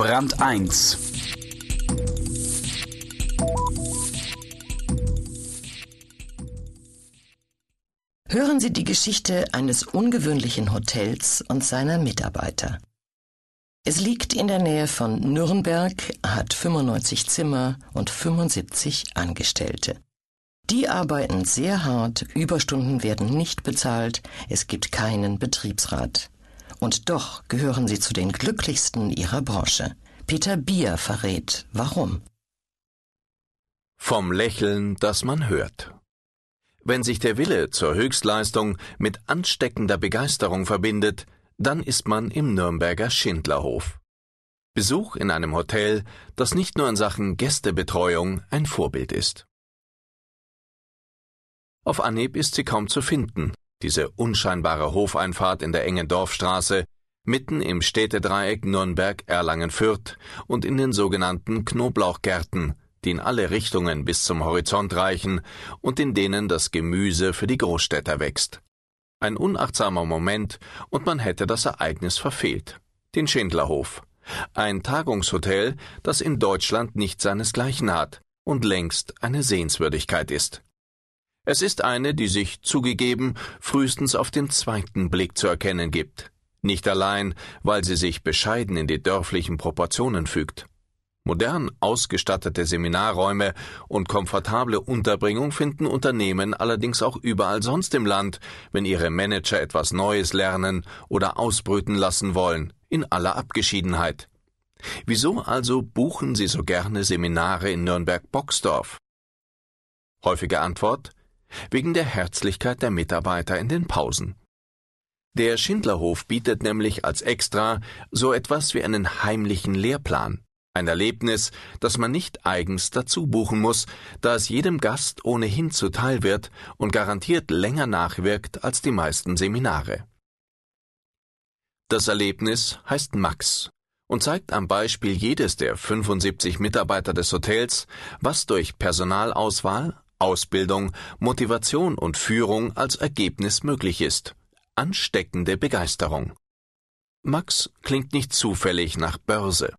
Brand 1 Hören Sie die Geschichte eines ungewöhnlichen Hotels und seiner Mitarbeiter. Es liegt in der Nähe von Nürnberg, hat 95 Zimmer und 75 Angestellte. Die arbeiten sehr hart, Überstunden werden nicht bezahlt, es gibt keinen Betriebsrat. Und doch gehören sie zu den glücklichsten ihrer Branche. Peter Bier verrät, warum. Vom Lächeln, das man hört. Wenn sich der Wille zur Höchstleistung mit ansteckender Begeisterung verbindet, dann ist man im Nürnberger Schindlerhof. Besuch in einem Hotel, das nicht nur in Sachen Gästebetreuung ein Vorbild ist. Auf Anhieb ist sie kaum zu finden, diese unscheinbare Hofeinfahrt in der engen Dorfstraße, mitten im Städtedreieck Nürnberg-Erlangen-Fürth und in den sogenannten Knoblauchgärten, die in alle Richtungen bis zum Horizont reichen und in denen das Gemüse für die Großstädter wächst. Ein unachtsamer Moment und man hätte das Ereignis verfehlt. Den Schindlerhof. Ein Tagungshotel, das in Deutschland nicht seinesgleichen hat und längst eine Sehenswürdigkeit ist. Es ist eine, die sich zugegeben frühestens auf den zweiten Blick zu erkennen gibt. Nicht allein, weil sie sich bescheiden in die dörflichen Proportionen fügt. Modern ausgestattete Seminarräume und komfortable Unterbringung finden Unternehmen allerdings auch überall sonst im Land, wenn ihre Manager etwas Neues lernen oder ausbrüten lassen wollen, in aller Abgeschiedenheit. Wieso also buchen Sie so gerne Seminare in Nürnberg-Boxdorf? Häufige Antwort wegen der Herzlichkeit der Mitarbeiter in den Pausen. Der Schindlerhof bietet nämlich als Extra so etwas wie einen heimlichen Lehrplan. Ein Erlebnis, das man nicht eigens dazu buchen muss, da es jedem Gast ohnehin zuteil wird und garantiert länger nachwirkt als die meisten Seminare. Das Erlebnis heißt Max und zeigt am Beispiel jedes der 75 Mitarbeiter des Hotels, was durch Personalauswahl, Ausbildung, Motivation und Führung als Ergebnis möglich ist. Ansteckende Begeisterung. Max klingt nicht zufällig nach Börse.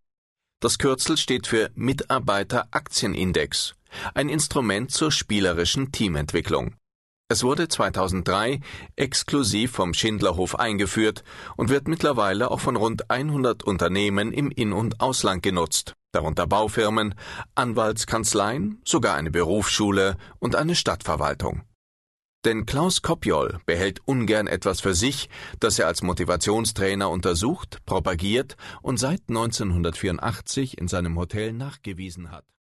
Das Kürzel steht für Mitarbeiteraktienindex, ein Instrument zur spielerischen Teamentwicklung. Es wurde 2003 exklusiv vom Schindlerhof eingeführt und wird mittlerweile auch von rund 100 Unternehmen im In- und Ausland genutzt, darunter Baufirmen, Anwaltskanzleien, sogar eine Berufsschule und eine Stadtverwaltung. Denn Klaus Kopjol behält ungern etwas für sich, das er als Motivationstrainer untersucht, propagiert und seit 1984 in seinem Hotel nachgewiesen hat